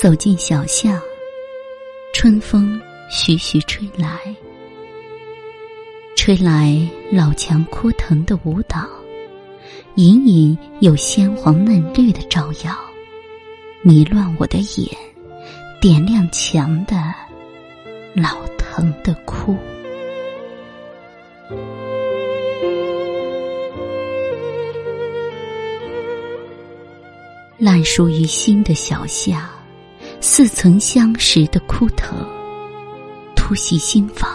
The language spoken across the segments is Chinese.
走进小巷，春风徐徐吹来，吹来老墙枯藤的舞蹈，隐隐有鲜黄嫩绿的照耀，迷乱我的眼，点亮墙的老藤的枯。烂熟于心的小巷，似曾相识的枯藤，突袭心房，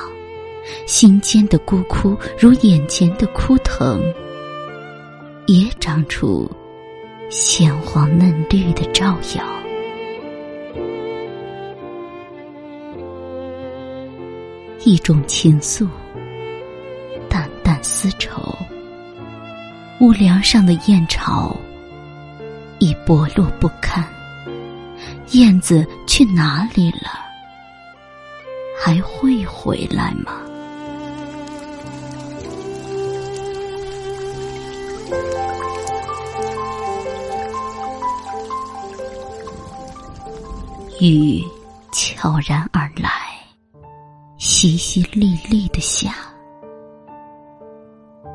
心间的孤枯如眼前的枯藤，也长出鲜黄嫩绿的照耀。一种情愫，淡淡丝绸，屋梁上的燕巢。已剥落不堪，燕子去哪里了？还会回来吗？雨悄然而来，淅淅沥沥的下。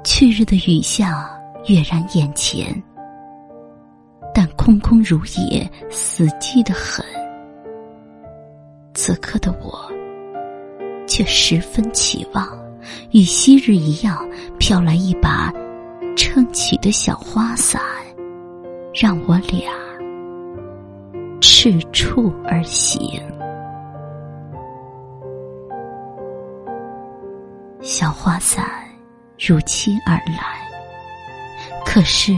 去日的雨下跃然眼前。但空空如也，死寂的很。此刻的我，却十分期望，与昔日一样，飘来一把撑起的小花伞，让我俩赤处而行。小花伞如期而来，可是。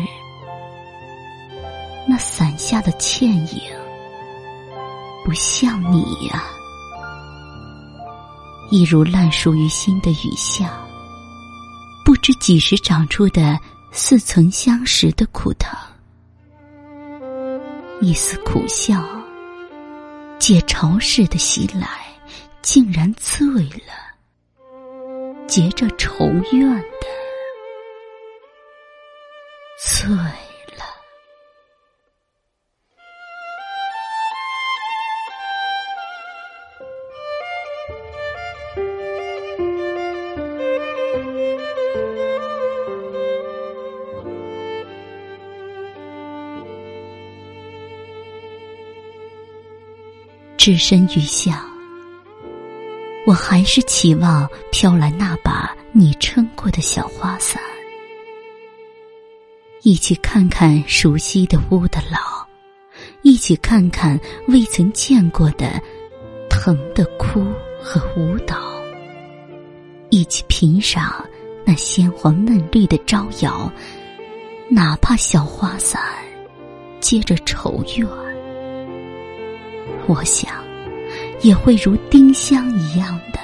伞下的倩影，不像你呀，一如烂熟于心的雨巷，不知几时长出的似曾相识的苦藤，一丝苦笑，借潮势的袭来，竟然醉了，结着愁怨的醉。置身雨下，我还是期望飘来那把你撑过的小花伞，一起看看熟悉的屋的老，一起看看未曾见过的疼的哭和舞蹈，一起品赏那鲜黄嫩绿的招摇，哪怕小花伞接着愁怨。我想，也会如丁香一样的。